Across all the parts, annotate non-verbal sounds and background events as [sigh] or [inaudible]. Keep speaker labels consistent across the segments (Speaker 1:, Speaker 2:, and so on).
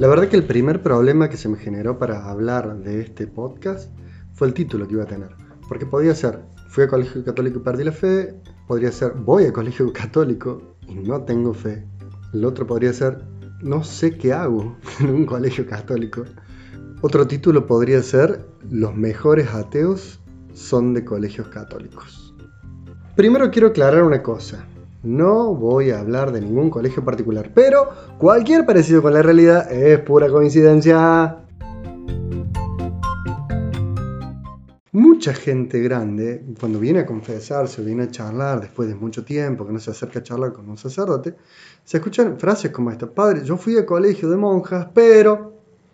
Speaker 1: La verdad que el primer problema que se me generó para hablar de este podcast fue el título que iba a tener. Porque podía ser, fui a colegio católico y perdí la fe, podría ser, voy a colegio [laughs] católico y no tengo fe. El otro podría ser, no sé qué hago [laughs] en un colegio católico. Otro título podría ser, los mejores ateos son de colegios católicos. Primero quiero aclarar una cosa. No voy a hablar de ningún colegio particular, pero cualquier parecido con la realidad es pura coincidencia. Mucha gente grande, cuando viene a confesarse o viene a charlar después de mucho tiempo, que no se acerca a charlar con un sacerdote, se escuchan frases como esta, padre, yo fui a colegio de monjas, pero,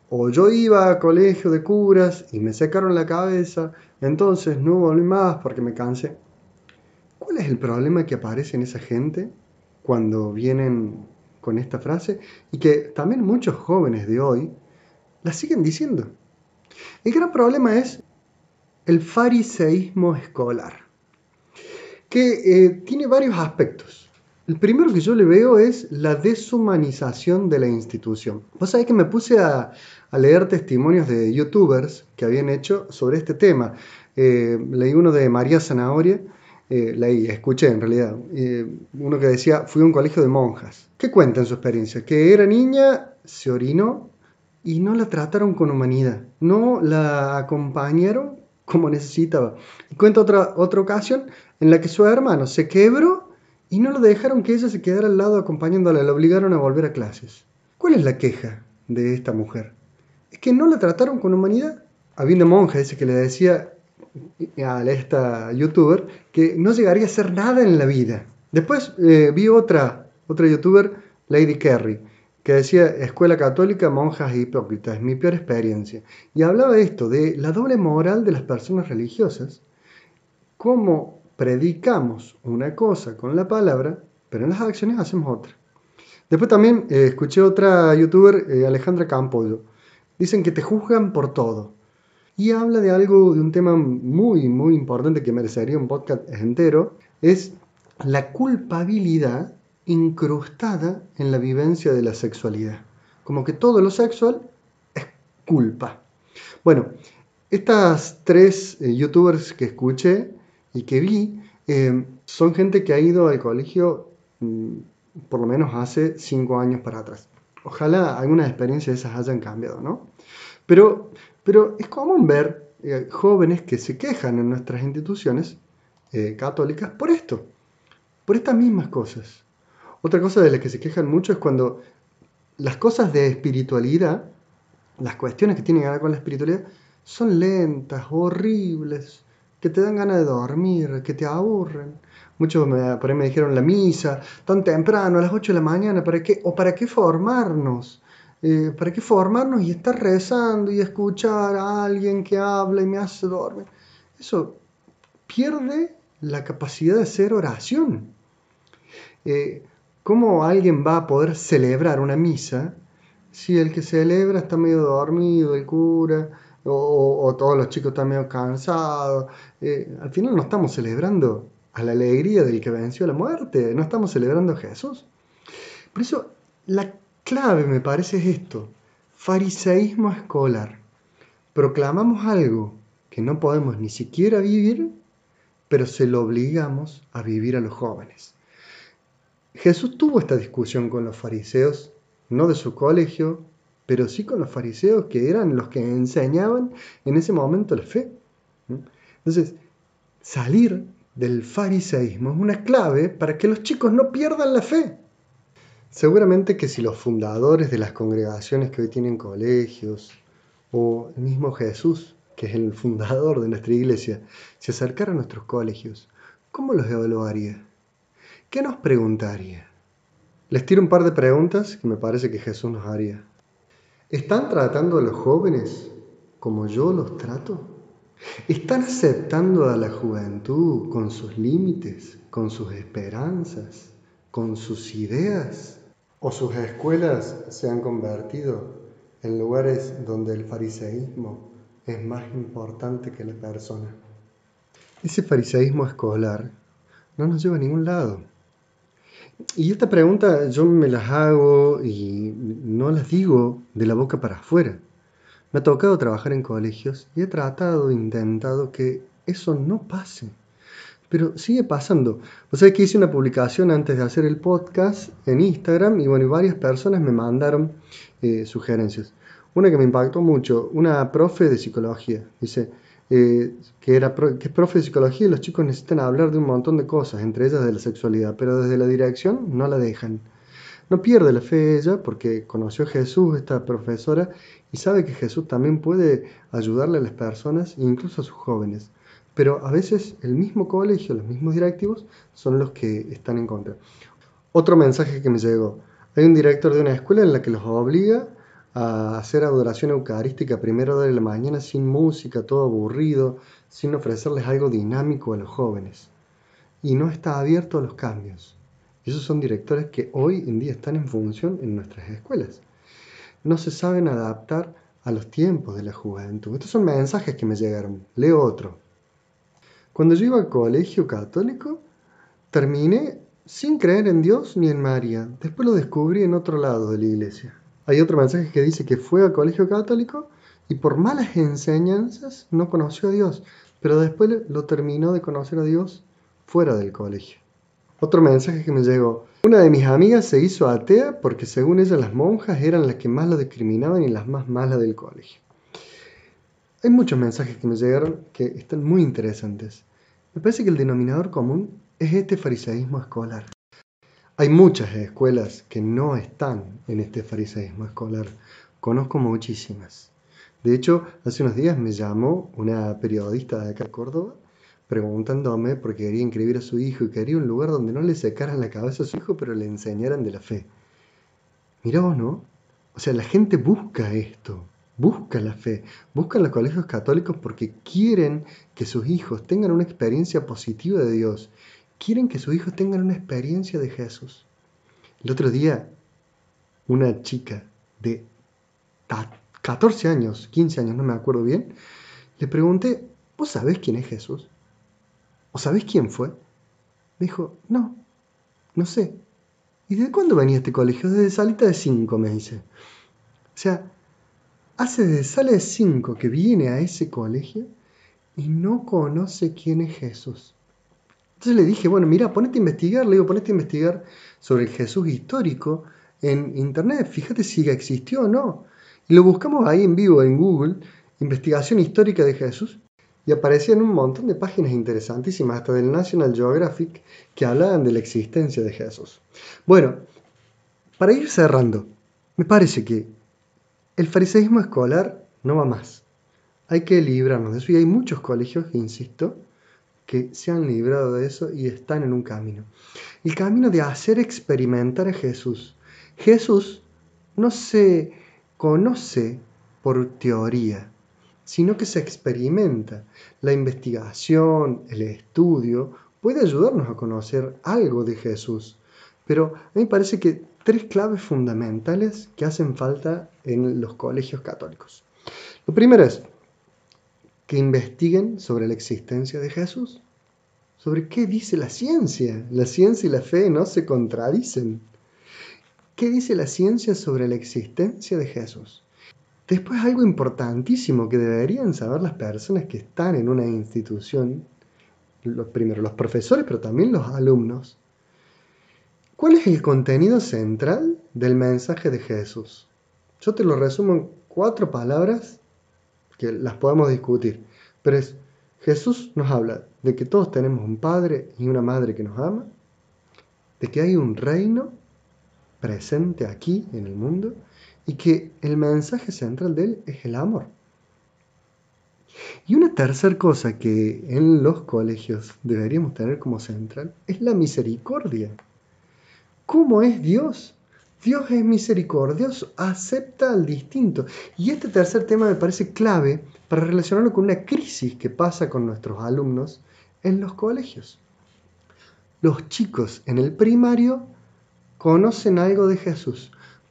Speaker 1: o yo iba a colegio de curas y me secaron la cabeza, entonces no volví más porque me cansé. ¿Cuál es el problema que aparece en esa gente cuando vienen con esta frase? Y que también muchos jóvenes de hoy la siguen diciendo. El gran problema es el fariseísmo escolar, que eh, tiene varios aspectos. El primero que yo le veo es la deshumanización de la institución. Vos sabés que me puse a, leer testimonios de youtubers que habían hecho sobre este tema. Eh, leí uno de María Zanahoria, eh, leí, escuché en realidad, eh, uno que decía, fui a un colegio de monjas. ¿Qué cuenta en su experiencia? Que era niña, se orinó y no la trataron con humanidad, no la acompañaron como necesitaba. Y cuenta otra, otra ocasión en la que su hermano se quebró y no lo dejaron que ella se quedara al lado acompañándola, la obligaron a volver a clases. ¿Cuál es la queja de esta mujer? Es que no la trataron con humanidad. Había una monja ese que le decía, a esta youtuber que no llegaría a hacer nada en la vida. Después eh, vi otra, otra youtuber, Lady Kerry, que decía escuela católica, monjas e hipócritas, mi peor experiencia. Y hablaba esto, de la doble moral de las personas religiosas, cómo predicamos una cosa con la palabra, pero en las acciones hacemos otra. Después también eh, escuché otra youtuber, eh, Alejandra Campollo. Dicen que te juzgan por todo y habla de algo, de un tema muy, muy importante que merecería un podcast entero, es la culpabilidad incrustada en la vivencia de la sexualidad. Como que todo lo sexual es culpa. Bueno, estas tres eh, youtubers que escuché y que vi eh, son gente que ha ido al colegio mm, por lo menos hace cinco años para atrás. Ojalá algunas experiencias de esas hayan cambiado, ¿no? Pero pero es común ver eh, jóvenes que se quejan en nuestras instituciones eh, católicas por esto, por estas mismas cosas. Otra cosa de las que se quejan mucho es cuando las cosas de espiritualidad, las cuestiones que tienen que ver con la espiritualidad, son lentas, horribles, que te dan ganas de dormir, que te aburren. Muchos me, por ahí me dijeron la misa, tan temprano, a las 8 de la mañana, ¿para qué? ¿O para qué formarnos? Eh, ¿Para qué formarnos y estar rezando y escuchar a alguien que habla y me hace dormir? Eso pierde la capacidad de hacer oración. Eh, ¿Cómo alguien va a poder celebrar una misa si el que celebra está medio dormido, el cura, o, todos los chicos están medio cansados? Eh, al final no estamos celebrando a la alegría del que venció la muerte, no estamos celebrando a Jesús. Por eso la clave, me parece, es esto. Fariseísmo escolar. Proclamamos algo que no podemos ni siquiera vivir, pero se lo obligamos a vivir a los jóvenes. Jesús tuvo esta discusión con los fariseos, no de su colegio, pero sí con los fariseos que eran los que enseñaban en ese momento la fe. Entonces, salir del fariseísmo es una clave para que los chicos no pierdan la fe. Seguramente que si los fundadores de las congregaciones que hoy tienen colegios, o el mismo Jesús, que es el fundador de nuestra iglesia, se acercara a nuestros colegios, ¿cómo los evaluaría? ¿Qué nos preguntaría? Les tiro un par de preguntas que me parece que Jesús nos haría. ¿Están tratando a los jóvenes como yo los trato? ¿Están aceptando a la juventud con sus límites, con sus esperanzas, con sus ideas? O sus escuelas se han convertido en lugares donde el fariseísmo es más importante que la persona. Ese fariseísmo escolar no nos lleva a ningún lado. Y esta pregunta yo me las hago y no las digo de la boca para afuera. Me ha tocado trabajar en colegios y he tratado, intentado que eso no pase. Pero sigue pasando. O sea que hice una publicación antes de hacer el podcast en Instagram y bueno, varias personas me mandaron eh, sugerencias. Una que me impactó mucho, una profe de psicología. Dice, eh, que, era, que es profe de psicología y los chicos necesitan hablar de un montón de cosas, entre ellas de la sexualidad, pero desde la dirección no la dejan. No pierde la fe ella porque conoció a Jesús, esta profesora, y sabe que Jesús también puede ayudarle a las personas, incluso a sus jóvenes. Pero a veces el mismo colegio, los mismos directivos, son los que están en contra. Otro mensaje que me llegó. Hay un director de una escuela en la que los obliga a hacer adoración eucarística primero de la mañana sin música, todo aburrido, sin ofrecerles algo dinámico a los jóvenes. Y no está abierto a los cambios. Esos son directores que hoy en día están en función en nuestras escuelas. No se saben adaptar a los tiempos de la juventud. Estos son mensajes que me llegaron. Leo otro. Cuando yo iba al colegio católico, terminé sin creer en Dios ni en María. Después lo descubrí en otro lado de la iglesia. Hay otro mensaje que dice que fue al colegio católico y por malas enseñanzas no conoció a Dios, pero después lo terminó de conocer a Dios fuera del colegio. Otro mensaje que me llegó. Una de mis amigas se hizo atea porque según ella las monjas eran las que más lo discriminaban y las más malas del colegio. Hay muchos mensajes que me llegaron que están muy interesantes. Me parece que el denominador común es este fariseísmo escolar. Hay muchas escuelas que no están en este fariseísmo escolar. Conozco muchísimas. De hecho, hace unos días me llamó una periodista de acá, Córdoba, preguntándome porque quería inscribir a su hijo y quería un lugar donde no le secaran la cabeza a su hijo, pero le enseñaran de la fe. Mirá vos, ¿no? O sea, la gente busca esto, busca la fe, busca los colegios católicos porque quieren que sus hijos tengan una experiencia positiva de Dios quieren que sus hijos tengan una experiencia de Jesús. El otro día, una chica de 14 años, 15 años, no me acuerdo bien, le pregunté, ¿vos sabés quién es Jesús? ¿O sabés quién fue? Me dijo, no, no sé. ¿Y de cuándo venía este colegio? Desde salita de 5, me dice. O sea, hace desde sala de 5 que viene a ese colegio y no conoce quién es Jesús. Entonces le dije, bueno, mira, ponete a investigar, le digo, ponete a investigar sobre el Jesús histórico en internet, fíjate si existió o no. Y lo buscamos ahí en vivo en Google, investigación histórica de Jesús, y aparecían un montón de páginas interesantísimas, hasta del National Geographic, que hablaban de la existencia de Jesús. Bueno, para ir cerrando, me parece que el fariseísmo escolar no va más. Hay que librarnos de eso y hay muchos colegios, insisto, que se han librado de eso y están en un camino. El camino de hacer experimentar a Jesús. Jesús no se conoce por teoría, sino que se experimenta. La investigación, el estudio, puede ayudarnos a conocer algo de Jesús. Pero a mí me parece que tres claves fundamentales que hacen falta en los colegios católicos. Lo primero es que investiguen sobre la existencia de Jesús, sobre qué dice la ciencia. La ciencia y la fe no se contradicen. ¿Qué dice la ciencia sobre la existencia de Jesús? Después algo importantísimo que deberían saber las personas que están en una institución, los, primero los profesores, pero también los alumnos. ¿Cuál es el contenido central del mensaje de Jesús? Yo te lo resumo en cuatro palabras que las podemos discutir. Pero es, Jesús nos habla de que todos tenemos un padre y una madre que nos ama, de que hay un reino presente aquí en el mundo y que el mensaje central de él es el amor. Y una tercera cosa que en los colegios deberíamos tener como central es la misericordia. ¿Cómo es Dios? Dios es misericordioso, acepta al distinto. Y este tercer tema me parece clave para relacionarlo con una crisis que pasa con nuestros alumnos en los colegios. Los chicos en el primario conocen algo de Jesús,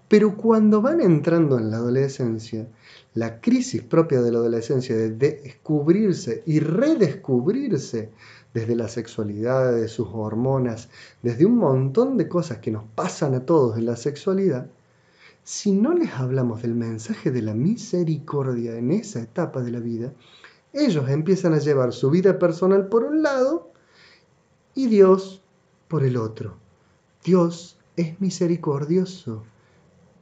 Speaker 1: Pero cuando van entrando en la adolescencia, la crisis propia de la adolescencia de descubrirse y redescubrirse desde la sexualidad, de sus hormonas, desde un montón de cosas que nos pasan a todos en la sexualidad, si no les hablamos del mensaje de la misericordia en esa etapa de la vida, ellos empiezan a llevar su vida personal por un lado y Dios por el otro. Dios es misericordioso,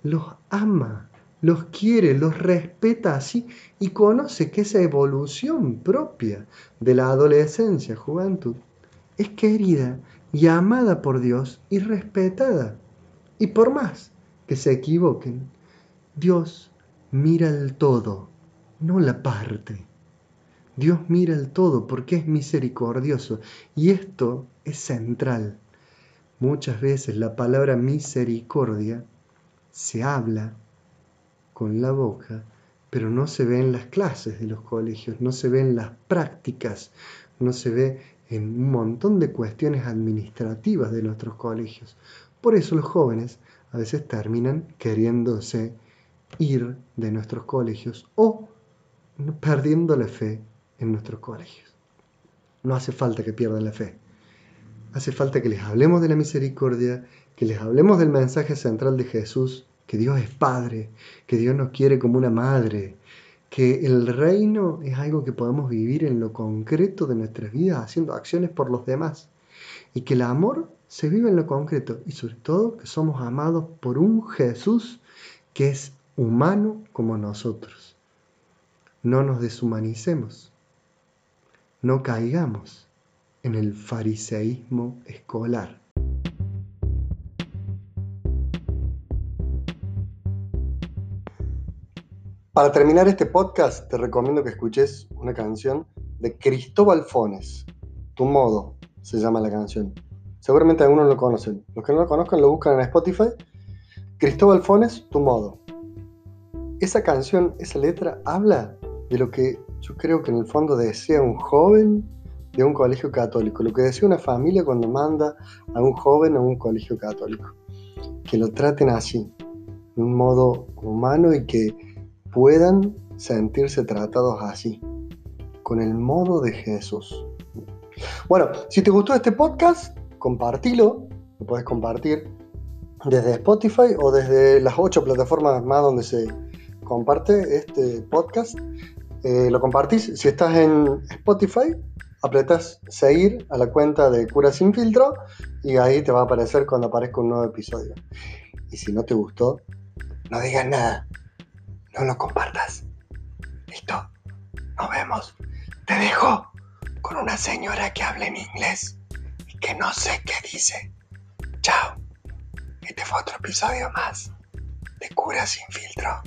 Speaker 1: los ama, los quiere, los respeta así y conoce que esa evolución propia de la adolescencia, juventud, es querida y amada por Dios y respetada. Y por más que se equivoquen, Dios mira el todo, no la parte. Dios mira el todo porque es misericordioso y esto es central. Muchas veces la palabra misericordia se habla con la boca, pero no se ve en las clases de los colegios, no se ve en las prácticas, no se ve en un montón de cuestiones administrativas de nuestros colegios. Por eso los jóvenes a veces terminan queriéndose ir de nuestros colegios o perdiendo la fe en nuestros colegios. No hace falta que pierdan la fe. Hace falta que les hablemos de la misericordia, que les hablemos del mensaje central de Jesús que Dios es Padre, que Dios nos quiere como una madre, que el reino es algo que podemos vivir en lo concreto de nuestras vidas, haciendo acciones por los demás, y que el amor se vive en lo concreto, y sobre todo que somos amados por un Jesús que es humano como nosotros. No nos deshumanicemos, no caigamos en el fariseísmo escolar. Para terminar este podcast, te recomiendo que escuches una canción de Cristóbal Fones. Tu modo se llama la canción. Seguramente algunos lo conocen. Los que no lo conozcan lo buscan en Spotify. Cristóbal Fones, Tu modo. Esa canción, esa letra, habla de lo que yo creo que en el fondo desea un joven de un colegio católico, lo que desea una familia cuando manda a un joven a un colegio católico. Que lo traten así, de un modo humano y que puedan sentirse tratados así, con el modo de Jesús. Bueno, si te gustó este podcast, compartilo, lo puedes compartir desde Spotify o desde las ocho plataformas más donde se comparte este podcast. Eh, lo compartís. Si estás en Spotify, apretas seguir a la cuenta de Cura Sin Filtro y ahí te va a aparecer cuando aparezca un nuevo episodio. Y si no te gustó, no digas nada no lo compartas. Listo, nos vemos. Te dejo con una señora que habla en inglés y que no sé qué dice. Chao. Este fue otro episodio más de Cura sin filtro.